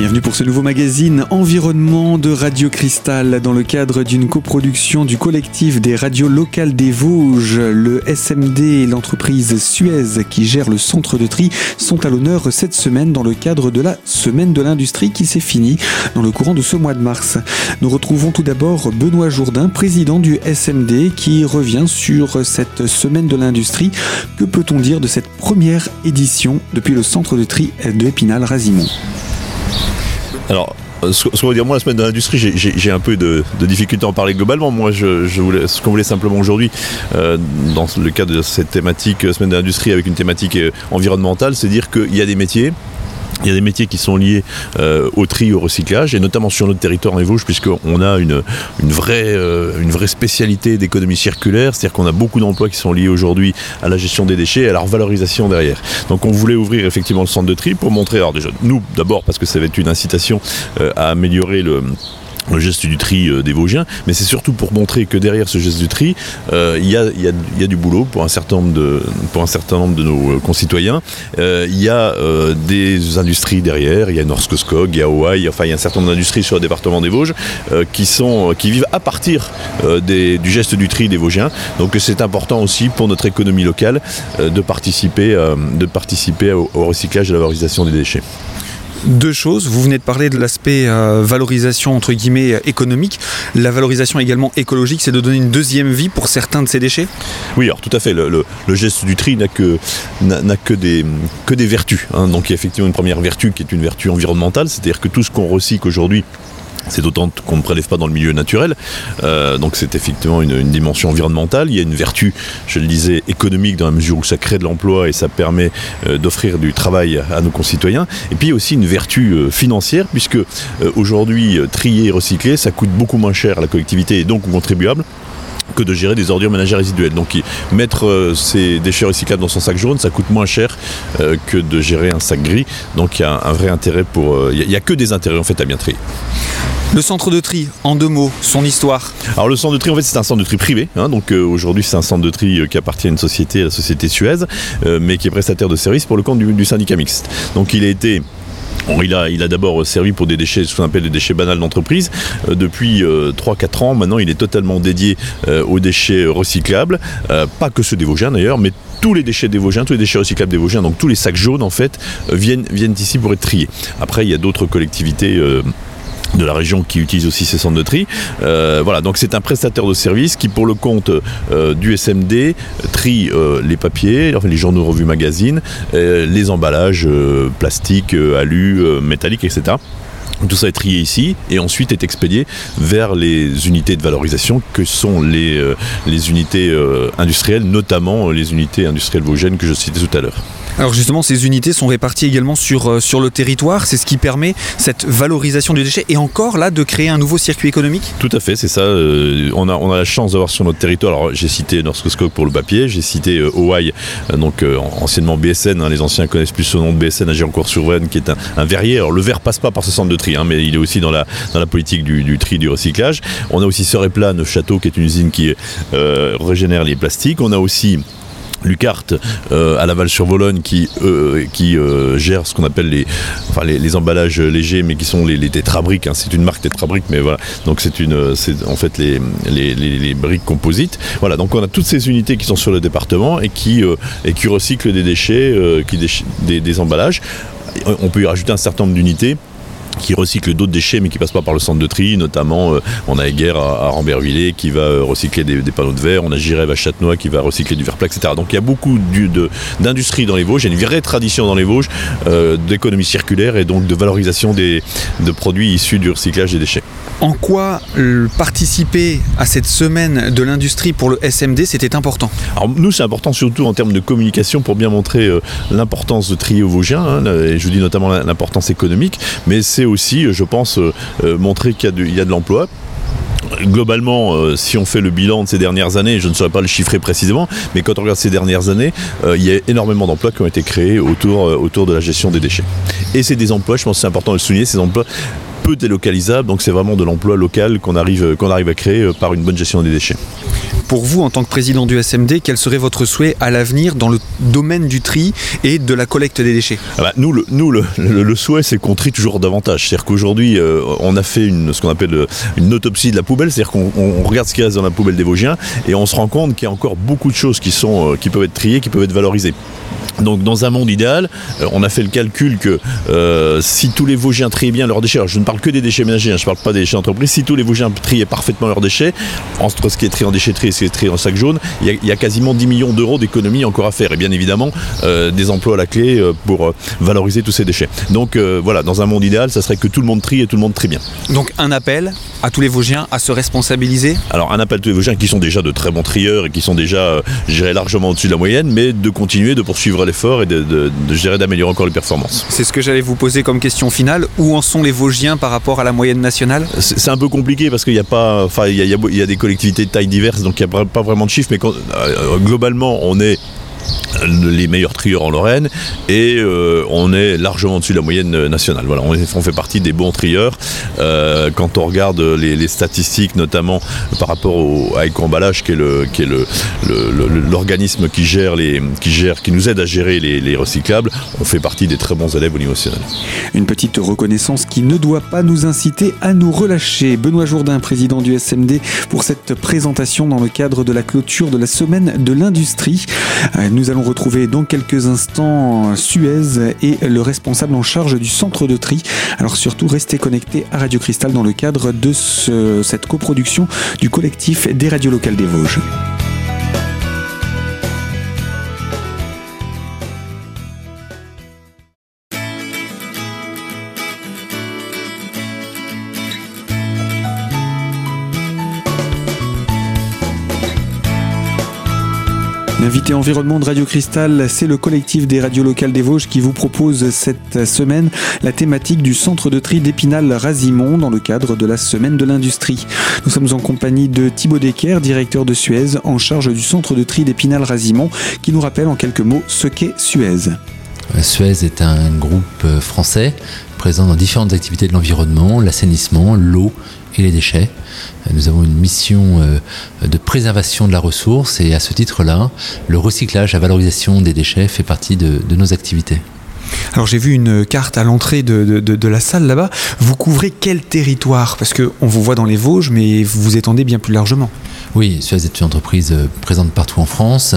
Bienvenue pour ce nouveau magazine Environnement de Radio Cristal dans le cadre d'une coproduction du collectif des radios locales des Vosges. Le SMD et l'entreprise Suez qui gère le centre de tri sont à l'honneur cette semaine dans le cadre de la Semaine de l'Industrie qui s'est finie dans le courant de ce mois de mars. Nous retrouvons tout d'abord Benoît Jourdain, président du SMD, qui revient sur cette Semaine de l'Industrie. Que peut-on dire de cette première édition depuis le centre de tri de Épinal-Razimont alors, euh, ce qu'on va dire, moi, la semaine de l'industrie, j'ai un peu de, difficulté à en parler globalement. Moi, je, voulais, ce qu'on voulait simplement aujourd'hui, euh, dans le cadre de cette thématique euh, semaine de l'industrie avec une thématique environnementale, c'est dire qu'il y a des métiers il y a des métiers qui sont liés euh, au tri, au recyclage, et notamment sur notre territoire en Vosges, puisqu'on a une, une, vraie, euh, une vraie spécialité d'économie circulaire, c'est-à-dire qu'on a beaucoup d'emplois qui sont liés aujourd'hui à la gestion des déchets et à leur valorisation derrière. Donc on voulait ouvrir effectivement le centre de tri pour montrer, alors déjà, nous d'abord, parce que ça va être une incitation euh, à améliorer le le geste du tri euh, des Vosgiens, mais c'est surtout pour montrer que derrière ce geste du tri, euh, il y, a, du boulot pour un certain nombre de, nos euh, concitoyens. Il y a des industries derrière, il y a Norske Skog, il y a Hawaii, enfin il y a un certain nombre d'industries sur le département des Vosges qui, sont, qui vivent à partir du geste du tri des Vosgiens. Donc c'est important aussi pour notre économie locale de participer, au recyclage et à la valorisation des déchets deux choses. Vous venez de parler de l'aspect euh, valorisation entre guillemets économique. La valorisation également écologique, c'est de donner une deuxième vie pour certains de ces déchets? Oui, alors tout à fait. Le, geste du tri n'a que des vertus. Hein. Donc il y a effectivement une première vertu qui est une vertu environnementale, c'est-à-dire que tout ce qu'on recycle aujourd'hui c'est d'autant qu'on ne prélève pas dans le milieu naturel. Euh, donc c'est effectivement une, dimension environnementale. Il y a une vertu, je le disais, économique dans la mesure où ça crée de l'emploi et ça permet euh, d'offrir du travail à nos concitoyens. Et puis aussi une vertu euh, financière, puisque aujourd'hui, trier et recycler, ça coûte beaucoup moins cher à la collectivité et donc aux contribuables que de gérer des ordures ménagères résiduelles. Donc mettre ces déchets recyclables dans son sac jaune, ça coûte moins cher que de gérer un sac gris. Donc il y a un, vrai intérêt pour... Il n'y a, que des intérêts en fait à bien trier. Le centre de tri, en deux mots, son histoire. Alors le centre de tri, en fait, c'est un centre de tri privé. Hein, donc euh, aujourd'hui, c'est un centre de tri euh, qui appartient à une société, la société Suez, euh, mais qui est prestataire de services pour le compte du, syndicat mixte. Donc il a été il a, d'abord servi pour des déchets, ce qu'on appelle des déchets banals d'entreprise. depuis 3-4 ans, maintenant, il est totalement dédié aux déchets recyclables. pas que ceux des Vosgiens d'ailleurs, mais tous les déchets des tous les déchets recyclables des Vosgiens, donc tous les sacs jaunes en fait, viennent ici pour être triés. Après, il y a d'autres collectivités de la région qui utilise aussi ces centres de tri. Euh, voilà, donc c'est un prestataire de service qui, pour le compte euh, du SMD, trie euh, les papiers, les journaux, revues, magazines, les emballages plastiques, alu, métalliques, etc. Tout ça est trié ici et ensuite est expédié vers les unités de valorisation que sont les, unités industrielles, notamment les unités industrielles vosgiennes que je citais tout à l'heure. Alors justement, ces unités sont réparties également sur, euh, sur le territoire. C'est ce qui permet cette valorisation du déchet et encore là de créer un nouveau circuit économique Tout à fait, c'est ça. Euh, on, a, la chance d'avoir sur notre territoire, alors j'ai cité Norske pour le papier, j'ai cité euh, donc euh, anciennement BSN, hein, les anciens connaissent plus ce nom de BSN à Gironcourt-sur-Venn, qui est un, verrier. Alors le verre passe pas par ce centre de tri, hein, mais il est aussi dans la, politique du, du tri, du recyclage. On a aussi Soreplan, Château, qui est une usine qui régénère les plastiques. On a aussi Lucart euh, à Laval-sur-Vologne qui, euh, qui euh, gère ce qu'on appelle les, emballages légers mais qui sont les, les tétrabriques. Hein. C'est une marque tétrabrique mais voilà. Donc c'est une en fait les, briques composites. Voilà, donc on a toutes ces unités qui sont sur le département et qui, et qui recyclent des déchets, qui des, des emballages. On peut y rajouter un certain nombre d'unités qui recycle d'autres déchets mais qui passent pas par le centre de tri, notamment euh, on a Eguerre à, à Rambervillers qui va euh, recycler des, panneaux de verre, on a Girève à Châtenois qui va recycler du verre plat, etc. Donc il y a beaucoup d'industrie dans les Vosges, il y a une vraie tradition dans les Vosges euh, d'économie circulaire et donc de valorisation des, de produits issus du recyclage des déchets. En quoi participer à cette semaine de l'industrie pour le SMD, c'était important? Alors nous, c'est important surtout en termes de communication pour bien montrer l'importance de trier aux Vosgiens, hein, et je vous dis notamment l'importance économique, mais c'est aussi, je pense, euh, euh, montrer qu'il y, a de l'emploi globalement, euh, si on fait le bilan de ces dernières années, je ne saurais pas le chiffrer précisément, mais quand on regarde ces dernières années, il y a énormément d'emplois qui ont été créés autour, autour de la gestion des déchets. Et c'est des emplois, je pense que c'est important de le souligner, ces emplois peu délocalisables, donc c'est vraiment de l'emploi local qu'on arrive, qu'on arrive à créer par une bonne gestion des déchets. Pour vous, en tant que président du SMD, quel serait votre souhait à l'avenir dans le domaine du tri et de la collecte des déchets ah bah, Nous, le, souhait, c'est qu'on trie toujours davantage. C'est-à-dire qu'aujourd'hui, euh, on a fait ce qu'on appelle euh, une autopsie de la poubelle, c'est-à-dire qu'on regarde ce qui reste dans la poubelle des Vosgiens et on se rend compte qu'il y a encore beaucoup de choses qui, qui peuvent être triées, qui peuvent être valorisées. Donc dans un monde idéal, euh, on a fait le calcul que euh, si tous les Vosgiens triaient bien leurs déchets, alors je ne parle que des déchets ménagers, hein, je ne parle pas des déchets d'entreprise, si tous les Vosgiens triaient parfaitement leurs déchets, entre ce qui est trié en déchetterie et ce qui est trié en sac jaune, il y, a, quasiment 10 millions d'euros d'économies encore à faire. Et bien évidemment, euh, des emplois à la clé pour valoriser tous ces déchets. Donc voilà, dans un monde idéal, ça serait que tout le monde trie et tout le monde trie bien. Donc un appel à tous les Vosgiens à se responsabiliser? Alors un appel à tous les Vosgiens qui sont déjà de très bons trieurs et qui sont déjà, je largement au-dessus de la moyenne, mais de continuer, de poursuivre l'effort et de, gérer, d'améliorer encore les performances. C'est ce que j'allais vous poser comme question finale. Où en sont les Vosgiens par rapport à la moyenne nationale? C'est un peu compliqué parce qu'il n'y a pas, enfin, il y, a, des collectivités de taille diverses, donc il pas vraiment de chiffres, mais euh, globalement, on est les meilleurs trieurs en Lorraine et euh, on est largement au-dessus de la moyenne nationale. Voilà, on, fait partie des bons trieurs. Euh, quand on regarde les, statistiques, notamment par rapport à Eco-Emballage, qui est le, qui est le, l'organisme qui gère les, qui gère, qui nous aide à gérer les, les, recyclables, on fait partie des très bons élèves au niveau national. Une petite reconnaissance qui ne doit pas nous inciter à nous relâcher. Benoît Jourdain, président du SMD, pour cette présentation dans le cadre de la clôture de la semaine de l'industrie. Nous allons retrouver dans quelques instants Suez et le responsable en charge du centre de tri. Alors surtout, restez connectés à Radio Cristal dans le cadre de cette coproduction du collectif des radios locales des Vosges. L'invité environnement de Radio Cristal, c'est le collectif des radios locales des Vosges qui vous propose cette semaine la thématique du centre de tri d'Épinal-Razimont dans le cadre de la semaine de l'industrie. Nous sommes en compagnie de Thibaut Decker, directeur de Suez, en charge du centre de tri d'Épinal-Razimont, qui nous rappelle en quelques mots ce qu'est Suez. Suez est un groupe français présent dans différentes activités de l'environnement, l'assainissement, l'eau et les déchets. Nous avons une mission euh, de préservation de la ressource et à ce titre-là, le recyclage, la valorisation des déchets fait partie de, nos activités. Alors j'ai vu une carte à l'entrée de, la salle là-bas. Vous couvrez quel territoire? Parce qu'on vous voit dans les Vosges, mais vous vous étendez bien plus largement. Oui, Suez est une entreprise euh, présente partout en France,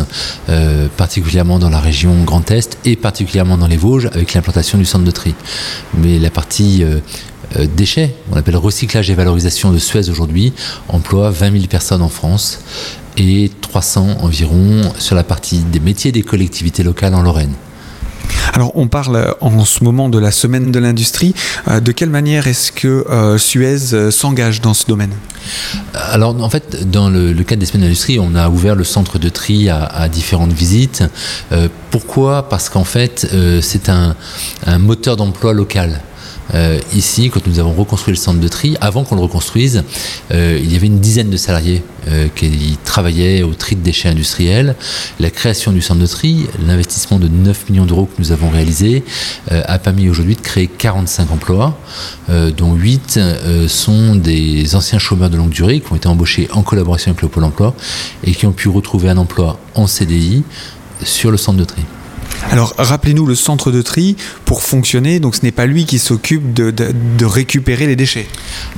euh, particulièrement dans la région Grand Est et particulièrement dans les Vosges avec l'implantation du centre de tri. Mais la partie euh, déchets, on appelle recyclage et valorisation de Suez aujourd'hui, emploie 20 000 personnes en France et 300 environ sur la partie des métiers des collectivités locales en Lorraine. Alors on parle en ce moment de la semaine de l'industrie. Euh, de quelle manière est-ce que euh, Suez s'engage dans ce domaine? Alors en fait, dans le, cadre des semaines de l'industrie, on a ouvert le centre de tri à, différentes visites. pourquoi? Parce qu'en fait, c'est un, un moteur d'emploi local. Euh, ici, quand nous avons reconstruit le centre de tri, avant qu'on le reconstruise, euh, il y avait une dizaine de salariés euh, qui travaillaient au tri de déchets industriels. La création du centre de tri, l'investissement de 9 millions d'euros que nous avons réalisé, a permis aujourd'hui de créer 45 emplois, dont 8 sont des anciens chômeurs de longue durée qui ont été embauchés en collaboration avec le Pôle emploi et qui ont pu retrouver un emploi en CDI sur le centre de tri. Alors rappelez-nous le centre de tri pour fonctionner, donc ce n'est pas lui qui s'occupe de, récupérer les déchets.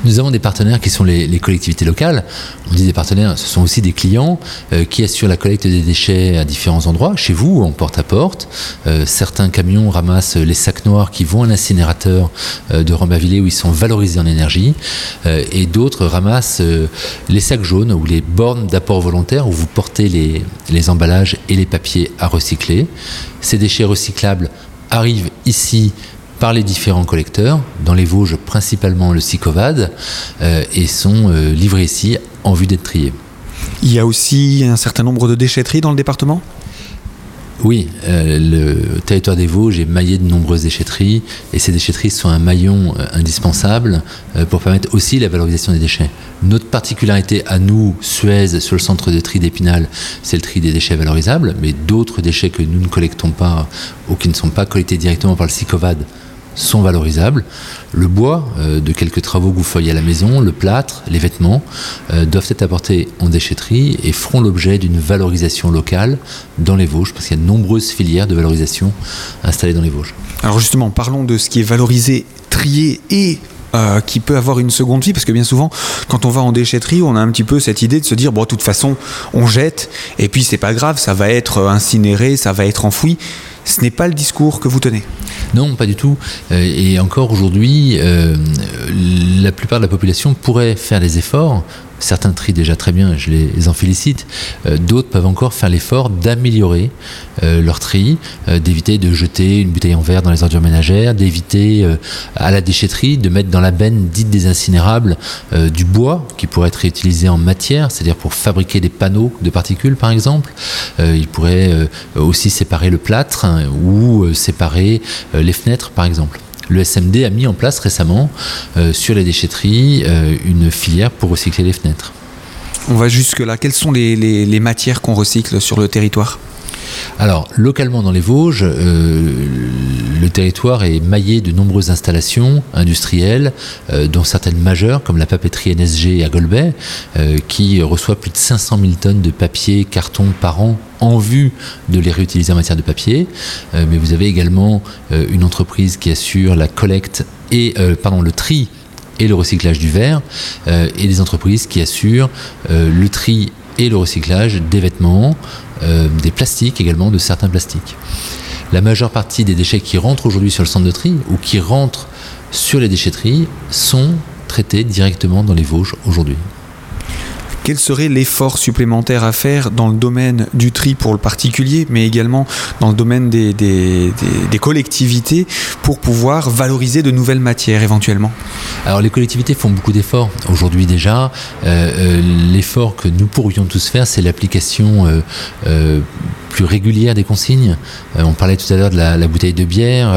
Nous avons des partenaires qui sont les, collectivités locales. On dit des partenaires, ce sont aussi des clients euh, qui assurent la collecte des déchets à différents endroits, chez vous, en porte-à-porte. Euh, certains camions ramassent les sacs noirs qui vont à l'incinérateur euh, de Rambavillers où ils sont valorisés en énergie, et d'autres ramassent les sacs jaunes ou les bornes d'apport volontaire où vous portez les emballages et les papiers à recycler. Ces déchets recyclables arrivent ici par les différents collecteurs, dans les Vosges principalement le Sicovad, euh, et sont euh, livrés ici en vue d'être triés. Il y a aussi un certain nombre de déchetteries dans le département? Oui, euh, le territoire des Vosges est maillé de nombreuses déchetteries et ces déchetteries sont un maillon euh, indispensable euh, pour permettre aussi la valorisation des déchets. Notre particularité à nous, Suez, sur le centre de tri d'Épinal, c'est le tri des déchets valorisables, mais d'autres déchets que nous ne collectons pas ou qui ne sont pas collectés directement par le SICOVAD sont valorisables. Le bois euh, de quelques travaux que à la maison, le plâtre, les vêtements euh, doivent être apportés en déchetterie et feront l'objet d'une valorisation locale dans les Vosges, parce qu'il y a de nombreuses filières de valorisation installées dans les Vosges. Alors justement, parlons de ce qui est valorisé, trié et euh, qui peut avoir une seconde vie parce que bien souvent quand on va en déchetterie on a un petit peu cette idée de se dire bon de toute façon on jette et puis c'est pas grave ça va être incinéré ça va être enfoui ce n'est pas le discours que vous tenez non, pas du tout. Euh, et encore aujourd'hui, euh, la plupart de la population pourrait faire des efforts Certains trient déjà très bien, je les en félicite. Euh, d'autres peuvent encore faire l'effort d'améliorer euh, leur tri, euh, d'éviter de jeter une bouteille en verre dans les ordures ménagères, d'éviter à la déchetterie de mettre dans la benne dite des incinérables du bois qui pourrait être réutilisé en matière, c'est-à-dire pour fabriquer des panneaux de particules par exemple. il pourrait aussi séparer le plâtre hein, ou séparer les fenêtres par exemple. Le SMD a mis en place récemment euh, sur les déchetteries euh, une filière pour recycler les fenêtres. On va jusque-là. Quelles sont les matières qu'on recycle sur le territoire? Alors, localement dans les Vosges, euh, le territoire est maillé de nombreuses installations industrielles, euh, dont certaines majeures, comme la papeterie NSG à Golbet, euh, qui reçoit plus de 500 000 tonnes de papier, carton par an en vue de les réutiliser en matière de papier. mais vous avez également une entreprise qui assure la collecte et pardon, le tri et le recyclage du verre, et des entreprises qui assurent le tri et le recyclage des vêtements, euh, des plastiques également, de certains plastiques. La majeure partie des déchets qui rentrent aujourd'hui sur le centre de tri ou qui rentrent sur les déchetteries sont traités directement dans les Vosges aujourd'hui. Quel serait l'effort supplémentaire à faire dans le domaine du tri pour le particulier, mais également dans le domaine des, collectivités pour pouvoir valoriser de nouvelles matières éventuellement? Alors les collectivités font beaucoup d'efforts. Aujourd'hui déjà, euh, euh, l'effort que nous pourrions tous faire, c'est l'application euh, plus régulière des consignes. on parlait tout à l'heure de la, bouteille de bière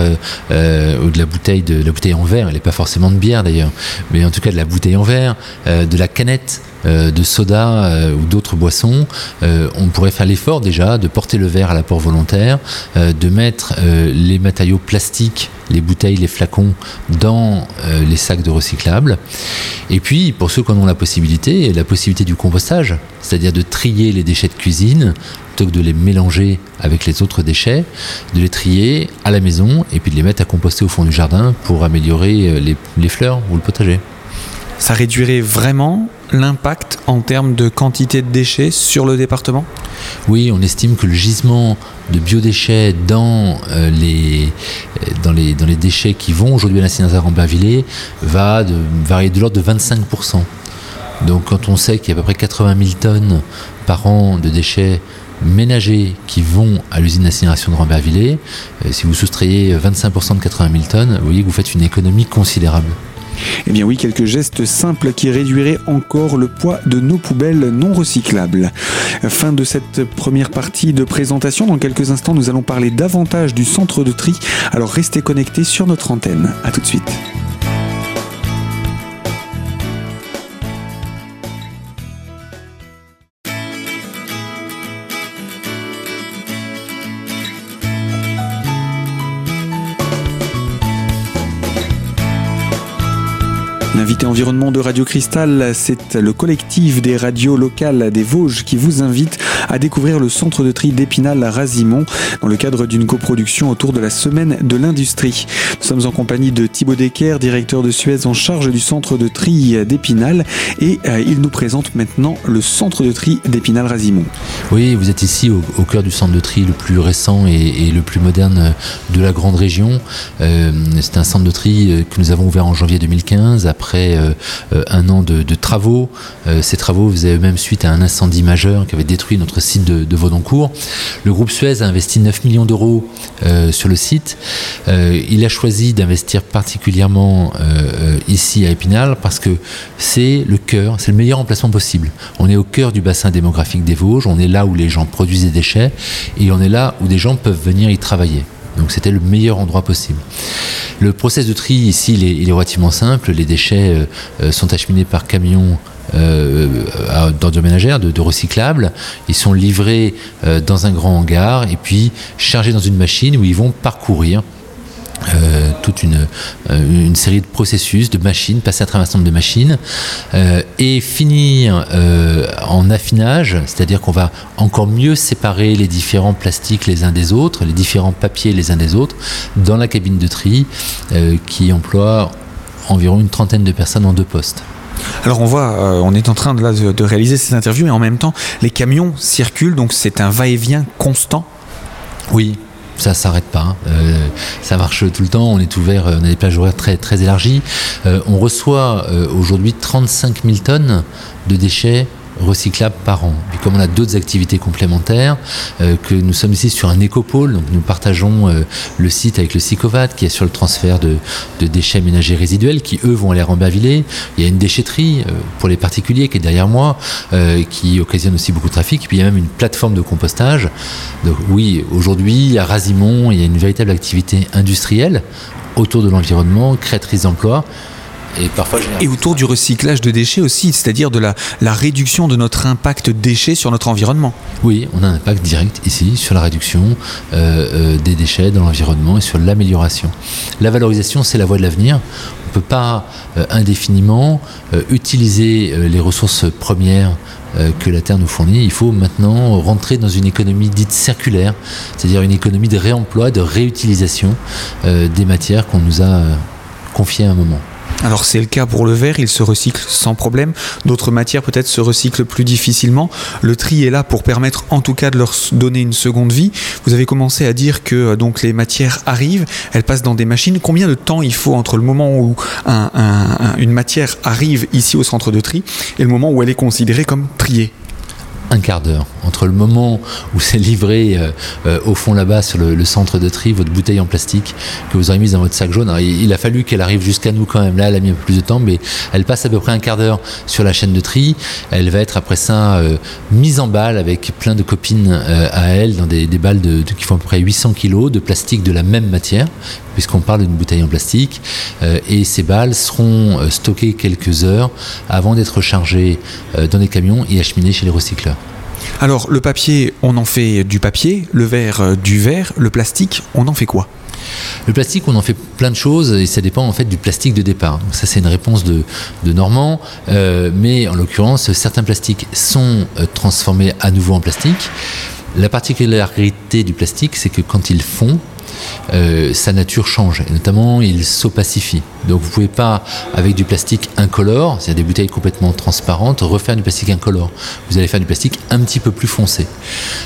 ou de la bouteille de la bouteille en verre. Elle n'est pas forcément de bière d'ailleurs, mais en tout cas de la bouteille en verre, de la canette. Euh, de soda euh, ou d'autres boissons, euh, on pourrait faire l'effort déjà de porter le verre à l'apport volontaire, de mettre les matériaux plastiques, les bouteilles, les flacons dans les sacs de recyclables. Et puis, pour ceux qui en ont la possibilité, la possibilité du compostage, c'est-à-dire de trier les déchets de cuisine plutôt que de les mélanger avec les autres déchets, de les trier à la maison et puis de les mettre à composter au fond du jardin pour améliorer les fleurs ou le potager. Ça réduirait vraiment l'impact en termes de quantité de déchets sur le département? Oui, on estime que le gisement de biodéchets dans, euh, les, dans, les, dans les déchets qui vont aujourd'hui à l'incinérateur en Bainvillers va varier de l'ordre de 25%. Donc quand on sait qu'il y a à peu près 80 000 tonnes par an de déchets ménagers qui vont à l'usine d'incinération de Rambervillers, euh, si vous soustrayez 25% de 80 000 tonnes, vous voyez que vous faites une économie considérable. Eh bien oui, quelques gestes simples qui réduiraient encore le poids de nos poubelles non recyclables. Fin de cette première partie de présentation. Dans quelques instants, nous allons parler davantage du centre de tri. Alors restez connectés sur notre antenne. A tout de suite. vie Environnement de Radio Cristal, c'est le collectif des radios locales des Vosges qui vous invite à découvrir le centre de tri d'Épinal à Razimont dans le cadre d'une coproduction autour de la semaine de l'industrie. Nous sommes en compagnie de Thibaut Decker, directeur de Suez en charge du centre de tri d'Épinal et euh, il nous présente maintenant le centre de tri d'Épinal-Razimont. Oui, vous êtes ici au, cœur du centre de tri le plus récent et, le plus moderne de la grande région. Euh, c'est un centre de tri euh, que nous avons ouvert en janvier 2015 après euh, euh, un an de, travaux. Euh, ces travaux faisaient eux-mêmes suite à un incendie majeur qui avait détruit notre site de, de Vaudoncourt. Le groupe Suez a investi 9 millions d'euros sur le site. il a choisi d'investir particulièrement ici à Épinal parce que c'est le cœur, c'est le meilleur emplacement possible. On est au cœur du bassin démographique des Vosges, on est là où les gens produisent des déchets et on est là où des gens peuvent venir y travailler. Donc c'était le meilleur endroit possible. Le process de tri ici, il est, relativement simple. Les déchets euh, euh, sont acheminés par camion euh, d'ordures ménagères, de, recyclables. Ils sont livrés euh, dans un grand hangar et puis chargés dans une machine où ils vont parcourir toute une, une série de processus, de machines, passer à travers un certain nombre de machines, et finir en affinage, c'est-à-dire qu'on va encore mieux séparer les différents plastiques les uns des autres, les différents papiers les uns des autres, dans la cabine de tri qui emploie environ une trentaine de personnes en deux postes. Alors on voit, euh, on est en train de, de, réaliser ces interviews et en même temps les camions circulent, donc c'est un va-et-vient constant? Oui, ça s'arrête pas. Hein. Euh, ça marche tout le temps. On est ouvert, on a des plages horaires très, très élargies. Euh, on reçoit aujourd'hui 35 000 tonnes de déchets recyclables par an. Comme on a d'autres activités complémentaires, euh, que nous sommes ici sur un écopôle, donc nous partageons euh, le site avec le SICOVAT qui est sur le transfert de, déchets ménagers résiduels qui eux vont aller à Il y a une déchetterie euh, pour les particuliers qui est derrière moi, qui occasionne aussi beaucoup de trafic. puis il y a même une plateforme de compostage. Donc oui, aujourd'hui à Razimont, il y a une véritable activité industrielle autour de l'environnement, créatrice d'emplois et parfois Et autour du recyclage de déchets aussi, c'est-à-dire de la, la, réduction de notre impact déchets sur notre environnement. Oui, on a un impact direct ici sur la réduction euh, euh, des déchets dans l'environnement et sur l'amélioration. La valorisation, c'est la voie de l'avenir. On ne peut pas euh, indéfiniment utiliser les ressources premières que la Terre nous fournit. Il faut maintenant rentrer dans une économie dite circulaire, c'est-à-dire une économie de réemploi, de réutilisation des matières qu'on nous a confiées à un moment. Alors c'est le cas pour le verre, il se recycle sans problème. D'autres matières peut-être se recyclent plus difficilement. Le tri est là pour permettre en tout cas de leur donner une seconde vie. Vous avez commencé à dire que euh, donc les matières arrivent, elles passent dans des machines. Combien de temps il faut entre le moment où une matière arrive ici au centre de tri et le moment où elle est considérée comme triée? Un quart d'heure entre le moment où c'est livré euh, euh, au fond là-bas sur le, centre de tri, votre bouteille en plastique que vous aurez mise dans votre sac jaune. il, a fallu qu'elle arrive jusqu'à nous quand même. Là, elle a mis un peu plus de temps, mais elle passe à peu près un quart d'heure sur la chaîne de tri. Elle va être après ça euh, mise en balle avec plein de copines à elle dans des, balles de, qui font à peu près 800 kg de plastique de la même matière, puisqu'on parle d'une bouteille en plastique. et ces balles seront stockées quelques heures avant d'être chargées dans des camions et acheminées chez les recycleurs. Alors le papier, on en fait du papier, le verre euh, du verre, le plastique, on en fait quoi? Le plastique, on en fait plein de choses et ça dépend en fait du plastique de départ. Donc ça, c'est une réponse de, Normand, euh, mais en l'occurrence, certains plastiques sont euh, transformés à nouveau en plastique. La particularité du plastique, c'est que quand ils fond, euh, sa nature change, et notamment il s'opacifie. Donc vous pouvez pas, avec du plastique incolore, c'est-à-dire des bouteilles complètement transparentes, refaire du plastique incolore. Vous allez faire du plastique un petit peu plus foncé.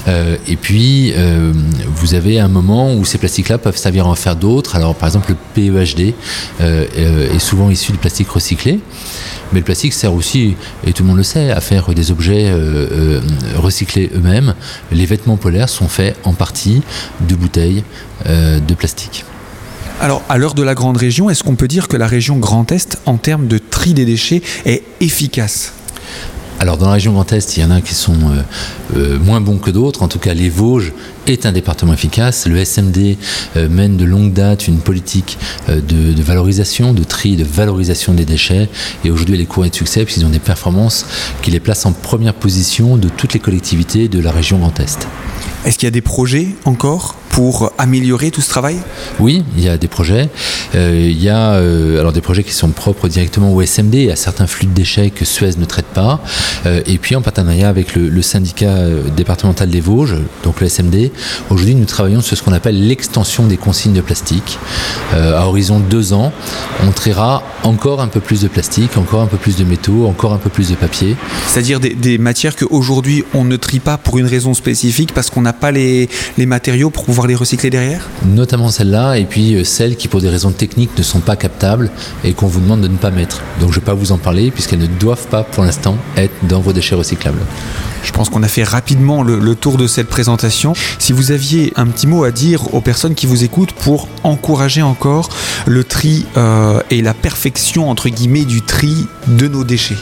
Euh, et puis, euh, vous avez un moment où ces plastiques-là peuvent servir à en faire d'autres. Alors par exemple, le PEHD est souvent issu du plastique recyclé. Mais le plastique sert aussi, et tout le monde le sait, à faire des objets recyclés eux-mêmes. Les vêtements polaires sont faits en partie de bouteilles de plastique. Alors, à l'heure de la grande région, est-ce qu'on peut dire que la région Grand Est, en termes de tri des déchets, est efficace? Alors dans la région Grand Est, il y en a qui sont moins bons que d'autres. En tout cas, les Vosges est un département efficace. Le SMD euh, mène de longue date une politique euh, de, valorisation, de tri, de valorisation des déchets. Et aujourd'hui, les courants de succès puisqu'ils ont des performances qui les placent en première position de toutes les collectivités de la région Grand Est. Est-ce qu'il y a des projets encore? Pour améliorer tout ce travail? Oui, il y a des projets. Euh, il y a euh, alors des projets qui sont propres directement au SMD, à certains flux de déchets que Suez ne traite pas. Euh, et puis en partenariat avec le, syndicat départemental des Vosges, donc le SMD, aujourd'hui nous travaillons sur ce qu'on appelle l'extension des consignes de plastique. à horizon de deux ans, on triera encore un peu plus de plastique, encore un peu plus de métaux, encore un peu plus de papier. C'est-à-dire des, des matières qu'aujourd'hui on ne trie pas pour une raison spécifique parce qu'on n'a pas les, les matériaux pour pouvoir les recycler derrière Notamment celles-là, et puis euh, celles qui, pour des raisons techniques, ne sont pas captables et qu'on vous demande de ne pas mettre. Donc je ne vais pas vous en parler, puisqu'elles ne doivent pas, pour l'instant, être dans vos déchets recyclables. Je pense qu'on a fait rapidement le, tour de cette présentation. Si vous aviez un petit mot à dire aux personnes qui vous écoutent pour encourager encore le tri euh, et la perfection, entre guillemets, du tri de nos déchets?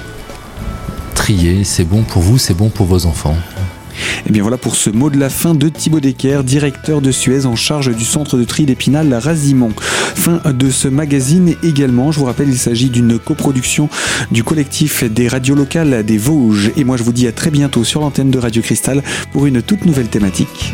Trier, c'est bon pour vous, c'est bon pour vos enfants. Et eh bien voilà pour ce mot de la fin de Thibaut Decker, directeur de Suez en charge du centre de tri d'Épinal Razimont. Fin de ce magazine également. Je vous rappelle, il s'agit d'une coproduction du collectif des radios locales des Vosges. Et moi, je vous dis à très bientôt sur l'antenne de Radio Cristal pour une toute nouvelle thématique.